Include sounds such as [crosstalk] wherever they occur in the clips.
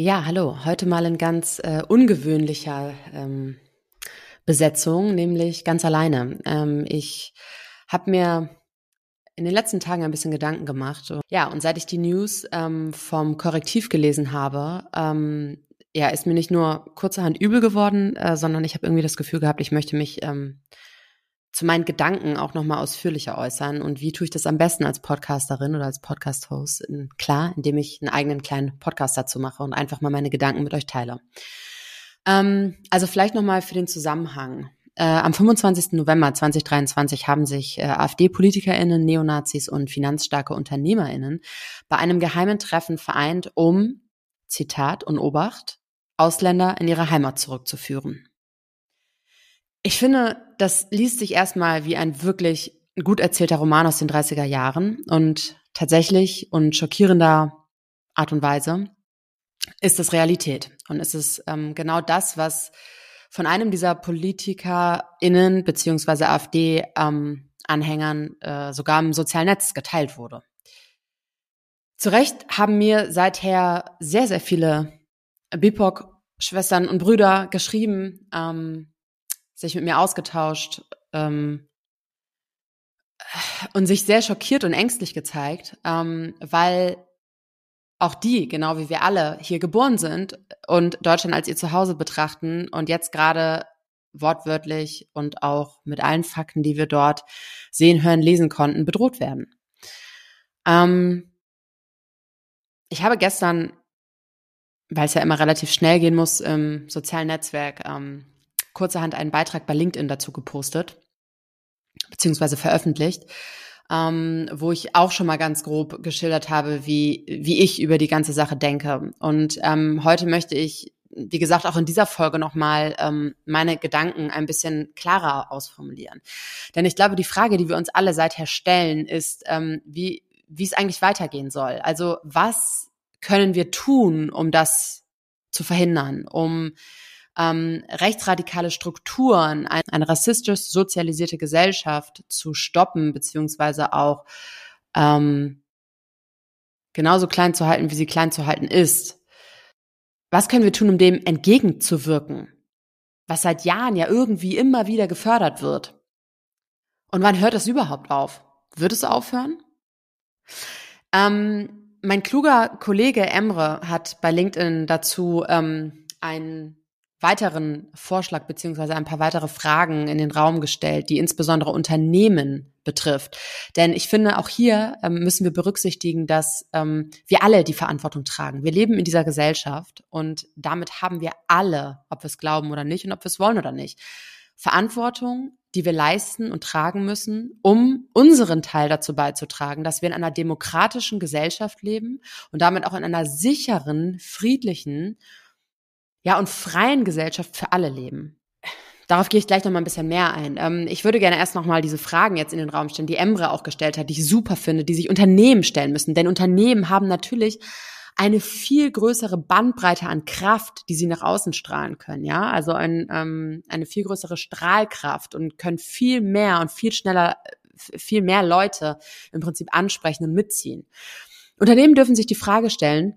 Ja, hallo. Heute mal in ganz äh, ungewöhnlicher ähm, Besetzung, nämlich ganz alleine. Ähm, ich habe mir in den letzten Tagen ein bisschen Gedanken gemacht. Ja, und seit ich die News ähm, vom Korrektiv gelesen habe, ähm, ja, ist mir nicht nur kurzerhand übel geworden, äh, sondern ich habe irgendwie das Gefühl gehabt, ich möchte mich ähm, zu meinen Gedanken auch nochmal ausführlicher äußern. Und wie tue ich das am besten als Podcasterin oder als Podcast-Host? Klar, indem ich einen eigenen kleinen Podcast dazu mache und einfach mal meine Gedanken mit euch teile. Ähm, also vielleicht nochmal für den Zusammenhang. Äh, am 25. November 2023 haben sich äh, AfD-PolitikerInnen, Neonazis und finanzstarke UnternehmerInnen bei einem geheimen Treffen vereint, um, Zitat und Obacht, Ausländer in ihre Heimat zurückzuführen. Ich finde, das liest sich erstmal wie ein wirklich gut erzählter Roman aus den 30er Jahren und tatsächlich und schockierender Art und Weise ist es Realität. Und es ist ähm, genau das, was von einem dieser PolitikerInnen beziehungsweise AfD-Anhängern ähm, äh, sogar im sozialen Netz geteilt wurde. Zu Recht haben mir seither sehr, sehr viele BIPOC-Schwestern und Brüder geschrieben, ähm, sich mit mir ausgetauscht ähm, und sich sehr schockiert und ängstlich gezeigt, ähm, weil auch die, genau wie wir alle, hier geboren sind und Deutschland als ihr Zuhause betrachten und jetzt gerade wortwörtlich und auch mit allen Fakten, die wir dort sehen, hören, lesen konnten, bedroht werden. Ähm, ich habe gestern, weil es ja immer relativ schnell gehen muss im sozialen Netzwerk, ähm, kurzerhand einen Beitrag bei LinkedIn dazu gepostet, beziehungsweise veröffentlicht, ähm, wo ich auch schon mal ganz grob geschildert habe, wie, wie ich über die ganze Sache denke. Und ähm, heute möchte ich, wie gesagt, auch in dieser Folge nochmal ähm, meine Gedanken ein bisschen klarer ausformulieren. Denn ich glaube, die Frage, die wir uns alle seither stellen, ist, ähm, wie, wie es eigentlich weitergehen soll. Also was können wir tun, um das zu verhindern, um ähm, rechtsradikale Strukturen, ein, eine rassistisch sozialisierte Gesellschaft zu stoppen, beziehungsweise auch ähm, genauso klein zu halten, wie sie klein zu halten ist. Was können wir tun, um dem entgegenzuwirken? Was seit Jahren ja irgendwie immer wieder gefördert wird. Und wann hört es überhaupt auf? Wird es aufhören? Ähm, mein kluger Kollege Emre hat bei LinkedIn dazu ähm, einen weiteren Vorschlag beziehungsweise ein paar weitere Fragen in den Raum gestellt, die insbesondere Unternehmen betrifft. Denn ich finde, auch hier ähm, müssen wir berücksichtigen, dass ähm, wir alle die Verantwortung tragen. Wir leben in dieser Gesellschaft und damit haben wir alle, ob wir es glauben oder nicht und ob wir es wollen oder nicht, Verantwortung, die wir leisten und tragen müssen, um unseren Teil dazu beizutragen, dass wir in einer demokratischen Gesellschaft leben und damit auch in einer sicheren, friedlichen ja, und freien Gesellschaft für alle leben. Darauf gehe ich gleich noch mal ein bisschen mehr ein. Ähm, ich würde gerne erst noch mal diese Fragen jetzt in den Raum stellen, die Emre auch gestellt hat, die ich super finde, die sich Unternehmen stellen müssen. Denn Unternehmen haben natürlich eine viel größere Bandbreite an Kraft, die sie nach außen strahlen können, ja, also ein, ähm, eine viel größere Strahlkraft und können viel mehr und viel schneller, viel mehr Leute im Prinzip ansprechen und mitziehen. Unternehmen dürfen sich die Frage stellen,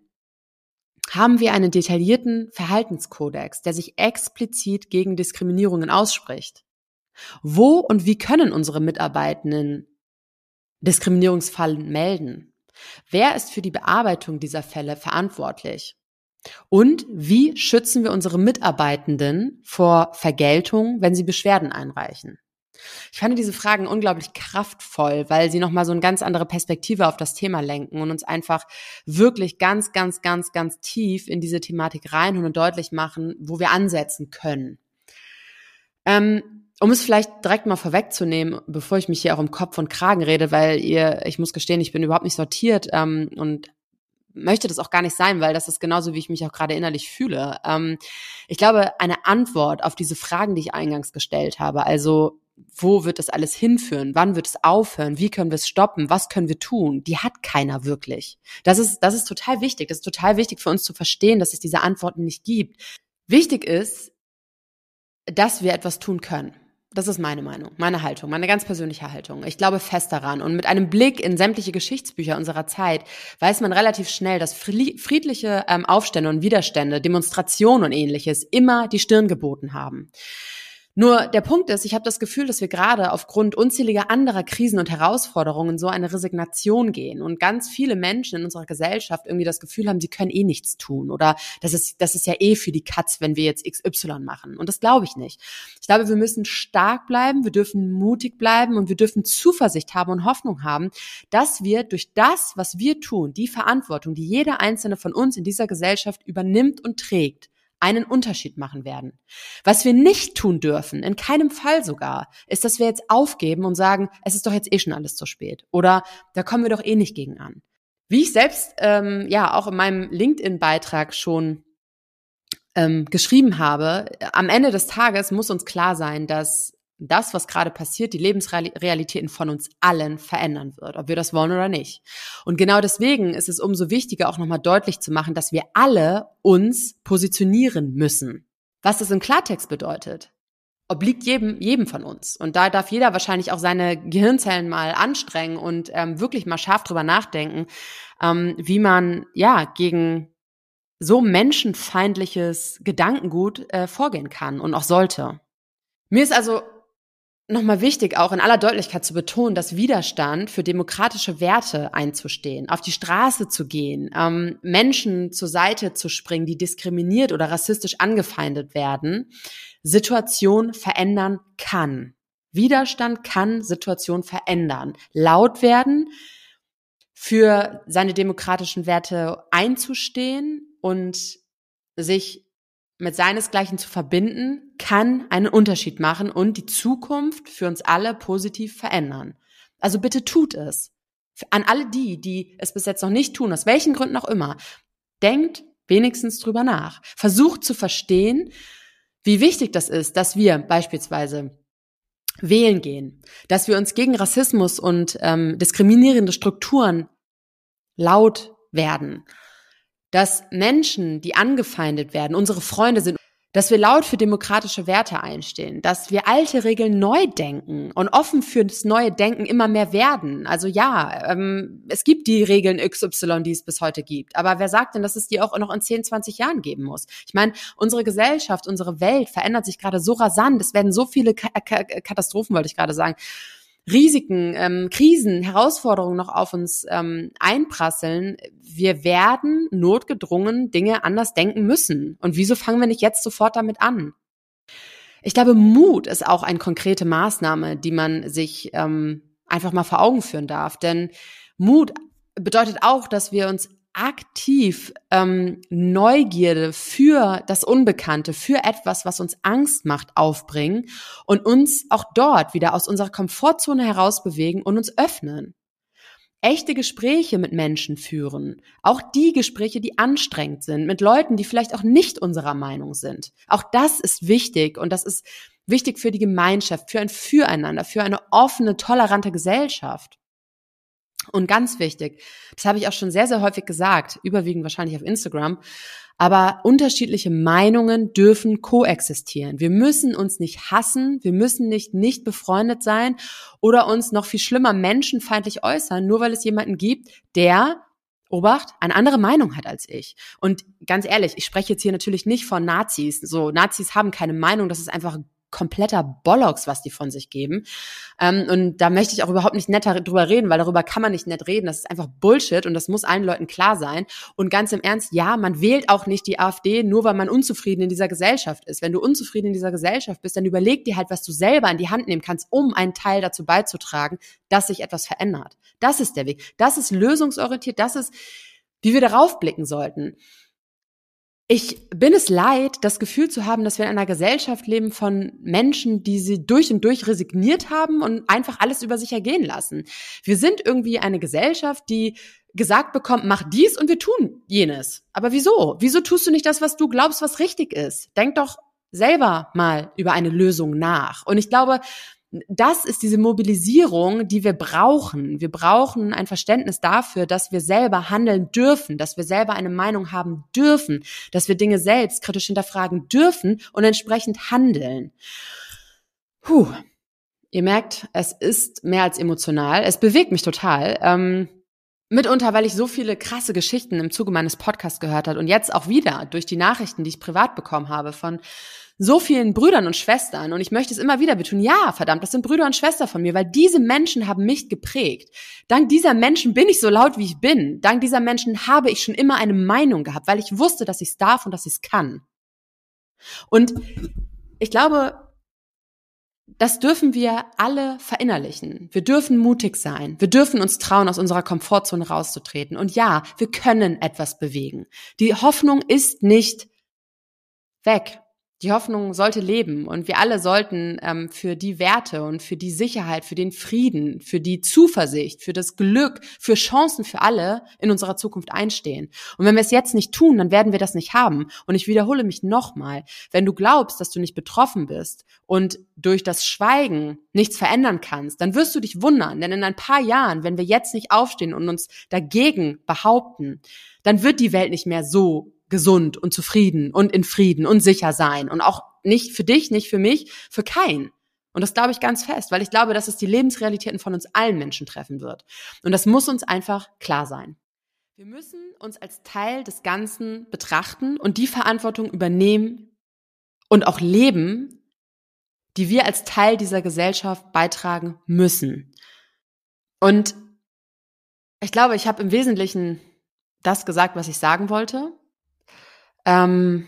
haben wir einen detaillierten Verhaltenskodex, der sich explizit gegen Diskriminierungen ausspricht. Wo und wie können unsere Mitarbeitenden Diskriminierungsfallen melden? Wer ist für die Bearbeitung dieser Fälle verantwortlich? Und wie schützen wir unsere Mitarbeitenden vor Vergeltung, wenn sie Beschwerden einreichen? Ich fand diese Fragen unglaublich kraftvoll, weil sie nochmal so eine ganz andere Perspektive auf das Thema lenken und uns einfach wirklich ganz, ganz, ganz, ganz tief in diese Thematik reinholen und deutlich machen, wo wir ansetzen können. Ähm, um es vielleicht direkt mal vorwegzunehmen, bevor ich mich hier auch im Kopf und Kragen rede, weil ihr, ich muss gestehen, ich bin überhaupt nicht sortiert ähm, und möchte das auch gar nicht sein, weil das ist genauso, wie ich mich auch gerade innerlich fühle. Ähm, ich glaube, eine Antwort auf diese Fragen, die ich eingangs gestellt habe, also wo wird das alles hinführen? Wann wird es aufhören? Wie können wir es stoppen? Was können wir tun? Die hat keiner wirklich. Das ist, das ist total wichtig. Das ist total wichtig für uns zu verstehen, dass es diese Antworten nicht gibt. Wichtig ist, dass wir etwas tun können. Das ist meine Meinung, meine Haltung, meine ganz persönliche Haltung. Ich glaube fest daran. Und mit einem Blick in sämtliche Geschichtsbücher unserer Zeit weiß man relativ schnell, dass friedliche ähm, Aufstände und Widerstände, Demonstrationen und ähnliches immer die Stirn geboten haben. Nur der Punkt ist, ich habe das Gefühl, dass wir gerade aufgrund unzähliger anderer Krisen und Herausforderungen so eine Resignation gehen und ganz viele Menschen in unserer Gesellschaft irgendwie das Gefühl haben, sie können eh nichts tun oder das ist, das ist ja eh für die Katz, wenn wir jetzt XY machen. Und das glaube ich nicht. Ich glaube, wir müssen stark bleiben, wir dürfen mutig bleiben und wir dürfen Zuversicht haben und Hoffnung haben, dass wir durch das, was wir tun, die Verantwortung, die jeder einzelne von uns in dieser Gesellschaft übernimmt und trägt, einen Unterschied machen werden. Was wir nicht tun dürfen, in keinem Fall sogar, ist, dass wir jetzt aufgeben und sagen, es ist doch jetzt eh schon alles zu spät oder da kommen wir doch eh nicht gegen an. Wie ich selbst ähm, ja auch in meinem LinkedIn-Beitrag schon ähm, geschrieben habe, am Ende des Tages muss uns klar sein, dass das, was gerade passiert, die Lebensrealitäten von uns allen verändern wird, ob wir das wollen oder nicht. Und genau deswegen ist es umso wichtiger, auch nochmal deutlich zu machen, dass wir alle uns positionieren müssen. Was das im Klartext bedeutet, obliegt jedem, jedem von uns. Und da darf jeder wahrscheinlich auch seine Gehirnzellen mal anstrengen und ähm, wirklich mal scharf drüber nachdenken, ähm, wie man ja gegen so menschenfeindliches Gedankengut äh, vorgehen kann und auch sollte. Mir ist also nochmal wichtig, auch in aller Deutlichkeit zu betonen, dass Widerstand für demokratische Werte einzustehen, auf die Straße zu gehen, ähm, Menschen zur Seite zu springen, die diskriminiert oder rassistisch angefeindet werden, Situation verändern kann. Widerstand kann Situation verändern. Laut werden, für seine demokratischen Werte einzustehen und sich mit seinesgleichen zu verbinden, kann einen Unterschied machen und die Zukunft für uns alle positiv verändern. Also bitte tut es. An alle die, die es bis jetzt noch nicht tun, aus welchen Gründen auch immer, denkt wenigstens drüber nach. Versucht zu verstehen, wie wichtig das ist, dass wir beispielsweise wählen gehen, dass wir uns gegen Rassismus und ähm, diskriminierende Strukturen laut werden dass Menschen, die angefeindet werden, unsere Freunde sind, dass wir laut für demokratische Werte einstehen, dass wir alte Regeln neu denken und offen für das neue Denken immer mehr werden. Also ja, ähm, es gibt die Regeln XY, die es bis heute gibt. Aber wer sagt denn, dass es die auch noch in 10, 20 Jahren geben muss? Ich meine, unsere Gesellschaft, unsere Welt verändert sich gerade so rasant. Es werden so viele Katastrophen, wollte ich gerade sagen, Risiken, ähm, Krisen, Herausforderungen noch auf uns ähm, einprasseln, wir werden notgedrungen Dinge anders denken müssen. Und wieso fangen wir nicht jetzt sofort damit an? Ich glaube, Mut ist auch eine konkrete Maßnahme, die man sich ähm, einfach mal vor Augen führen darf. Denn Mut bedeutet auch, dass wir uns aktiv ähm, Neugierde für das Unbekannte, für etwas, was uns Angst macht, aufbringen und uns auch dort wieder aus unserer Komfortzone herausbewegen und uns öffnen. Echte Gespräche mit Menschen führen, auch die Gespräche, die anstrengend sind, mit Leuten, die vielleicht auch nicht unserer Meinung sind. Auch das ist wichtig und das ist wichtig für die Gemeinschaft, für ein Füreinander, für eine offene, tolerante Gesellschaft. Und ganz wichtig, das habe ich auch schon sehr, sehr häufig gesagt, überwiegend wahrscheinlich auf Instagram, aber unterschiedliche Meinungen dürfen koexistieren. Wir müssen uns nicht hassen, wir müssen nicht nicht befreundet sein oder uns noch viel schlimmer menschenfeindlich äußern, nur weil es jemanden gibt, der Obacht, eine andere Meinung hat als ich. Und ganz ehrlich, ich spreche jetzt hier natürlich nicht von Nazis. So, Nazis haben keine Meinung, das ist einfach kompletter Bollocks, was die von sich geben. Ähm, und da möchte ich auch überhaupt nicht netter drüber reden, weil darüber kann man nicht nett reden. Das ist einfach Bullshit und das muss allen Leuten klar sein. Und ganz im Ernst, ja, man wählt auch nicht die AfD, nur weil man unzufrieden in dieser Gesellschaft ist. Wenn du unzufrieden in dieser Gesellschaft bist, dann überleg dir halt, was du selber in die Hand nehmen kannst, um einen Teil dazu beizutragen, dass sich etwas verändert. Das ist der Weg. Das ist lösungsorientiert. Das ist, wie wir darauf blicken sollten ich bin es leid, das Gefühl zu haben, dass wir in einer Gesellschaft leben von Menschen, die sie durch und durch resigniert haben und einfach alles über sich ergehen lassen. Wir sind irgendwie eine Gesellschaft, die gesagt bekommt, mach dies und wir tun jenes. Aber wieso? Wieso tust du nicht das, was du glaubst, was richtig ist? Denk doch selber mal über eine Lösung nach. Und ich glaube, das ist diese Mobilisierung, die wir brauchen. Wir brauchen ein Verständnis dafür, dass wir selber handeln dürfen, dass wir selber eine Meinung haben dürfen, dass wir Dinge selbst kritisch hinterfragen dürfen und entsprechend handeln. Puh. Ihr merkt, es ist mehr als emotional. Es bewegt mich total. Ähm, Mitunter, weil ich so viele krasse Geschichten im Zuge meines Podcasts gehört habe und jetzt auch wieder durch die Nachrichten, die ich privat bekommen habe von so vielen Brüdern und Schwestern. Und ich möchte es immer wieder betonen, ja, verdammt, das sind Brüder und Schwestern von mir, weil diese Menschen haben mich geprägt. Dank dieser Menschen bin ich so laut, wie ich bin. Dank dieser Menschen habe ich schon immer eine Meinung gehabt, weil ich wusste, dass ich es darf und dass ich es kann. Und ich glaube, das dürfen wir alle verinnerlichen. Wir dürfen mutig sein. Wir dürfen uns trauen, aus unserer Komfortzone rauszutreten. Und ja, wir können etwas bewegen. Die Hoffnung ist nicht weg. Die Hoffnung sollte leben und wir alle sollten ähm, für die Werte und für die Sicherheit, für den Frieden, für die Zuversicht, für das Glück, für Chancen für alle in unserer Zukunft einstehen. Und wenn wir es jetzt nicht tun, dann werden wir das nicht haben. Und ich wiederhole mich nochmal, wenn du glaubst, dass du nicht betroffen bist und durch das Schweigen nichts verändern kannst, dann wirst du dich wundern, denn in ein paar Jahren, wenn wir jetzt nicht aufstehen und uns dagegen behaupten, dann wird die Welt nicht mehr so gesund und zufrieden und in Frieden und sicher sein. Und auch nicht für dich, nicht für mich, für keinen. Und das glaube ich ganz fest, weil ich glaube, dass es die Lebensrealitäten von uns allen Menschen treffen wird. Und das muss uns einfach klar sein. Wir müssen uns als Teil des Ganzen betrachten und die Verantwortung übernehmen und auch leben, die wir als Teil dieser Gesellschaft beitragen müssen. Und ich glaube, ich habe im Wesentlichen das gesagt, was ich sagen wollte. Ähm,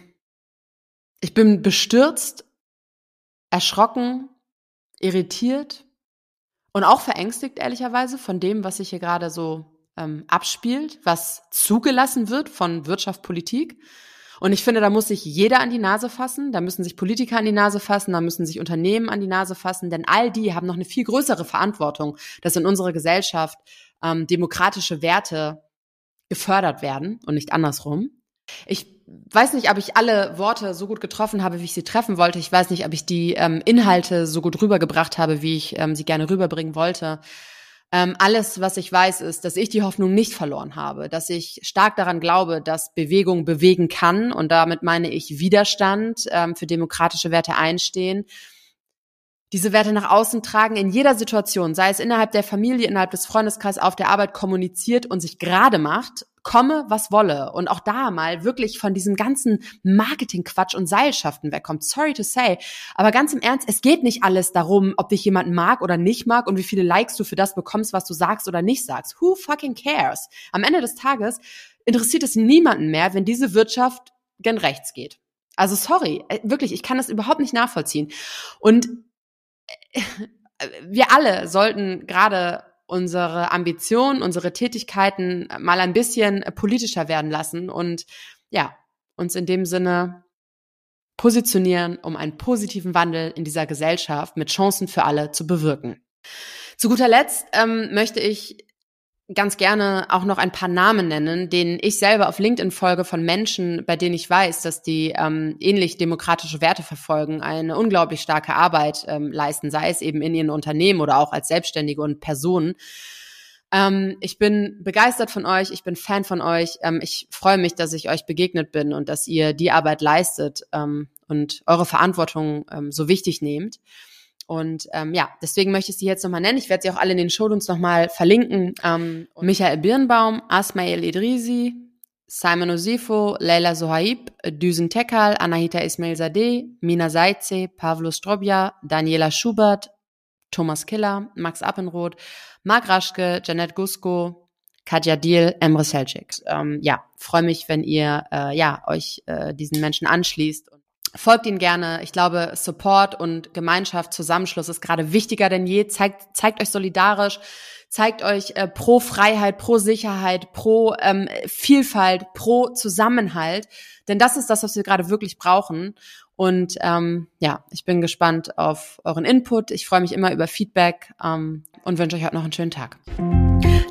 ich bin bestürzt, erschrocken, irritiert und auch verängstigt, ehrlicherweise, von dem, was sich hier gerade so ähm, abspielt, was zugelassen wird von Wirtschaft, Politik. Und ich finde, da muss sich jeder an die Nase fassen, da müssen sich Politiker an die Nase fassen, da müssen sich Unternehmen an die Nase fassen, denn all die haben noch eine viel größere Verantwortung, dass in unserer Gesellschaft ähm, demokratische Werte gefördert werden und nicht andersrum. Ich weiß nicht, ob ich alle Worte so gut getroffen habe, wie ich sie treffen wollte. Ich weiß nicht, ob ich die ähm, Inhalte so gut rübergebracht habe, wie ich ähm, sie gerne rüberbringen wollte. Ähm, alles, was ich weiß, ist, dass ich die Hoffnung nicht verloren habe, dass ich stark daran glaube, dass Bewegung bewegen kann und damit meine ich Widerstand ähm, für demokratische Werte einstehen diese Werte nach außen tragen in jeder Situation, sei es innerhalb der Familie, innerhalb des Freundeskreises, auf der Arbeit kommuniziert und sich gerade macht, komme, was wolle. Und auch da mal wirklich von diesem ganzen Marketing-Quatsch und Seilschaften wegkommt. Sorry to say. Aber ganz im Ernst, es geht nicht alles darum, ob dich jemand mag oder nicht mag und wie viele Likes du für das bekommst, was du sagst oder nicht sagst. Who fucking cares? Am Ende des Tages interessiert es niemanden mehr, wenn diese Wirtschaft gen rechts geht. Also sorry, äh, wirklich, ich kann das überhaupt nicht nachvollziehen. Und [laughs] wir alle sollten gerade unsere Ambitionen, unsere Tätigkeiten mal ein bisschen politischer werden lassen und ja, uns in dem Sinne positionieren, um einen positiven Wandel in dieser Gesellschaft mit Chancen für alle zu bewirken. Zu guter Letzt ähm, möchte ich ganz gerne auch noch ein paar Namen nennen, denen ich selber auf LinkedIn folge von Menschen, bei denen ich weiß, dass die ähm, ähnlich demokratische Werte verfolgen, eine unglaublich starke Arbeit ähm, leisten, sei es eben in ihren Unternehmen oder auch als Selbstständige und Personen. Ähm, ich bin begeistert von euch, ich bin Fan von euch. Ähm, ich freue mich, dass ich euch begegnet bin und dass ihr die Arbeit leistet ähm, und eure Verantwortung ähm, so wichtig nehmt. Und ähm, ja, deswegen möchte ich sie jetzt nochmal nennen. Ich werde sie auch alle in den Shownotes nochmal verlinken. Ähm, Michael Birnbaum, Asmael Idrisi, Simon Osifo, Leila Sohaib, Düsen Tekal, Anahita Ismail Zadeh, Mina Seitze, Pavlo Strobja, Daniela Schubert, Thomas Killer, Max Appenroth, Marc Raschke, Janet Gusko, Katja Diel, Emre Selcik. Ähm, ja, freue mich, wenn ihr äh, ja euch äh, diesen Menschen anschließt. Folgt ihnen gerne. Ich glaube, Support und Gemeinschaft, Zusammenschluss ist gerade wichtiger denn je. Zeigt, zeigt euch solidarisch, Zeigt euch äh, pro Freiheit, pro Sicherheit, pro ähm, Vielfalt, pro Zusammenhalt. Denn das ist das, was wir gerade wirklich brauchen. Und ähm, ja, ich bin gespannt auf euren Input. Ich freue mich immer über Feedback ähm, und wünsche euch heute noch einen schönen Tag.